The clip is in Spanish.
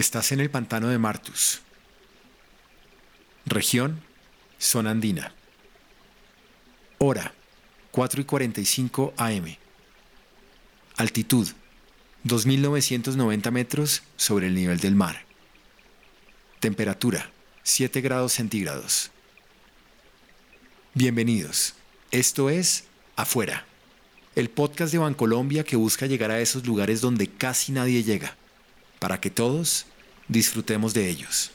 Estás en el pantano de Martus. Región, zona andina. Hora, 4 y 45 AM. Altitud, 2.990 metros sobre el nivel del mar. Temperatura, 7 grados centígrados. Bienvenidos. Esto es Afuera, el podcast de Bancolombia que busca llegar a esos lugares donde casi nadie llega, para que todos disfrutemos de ellos.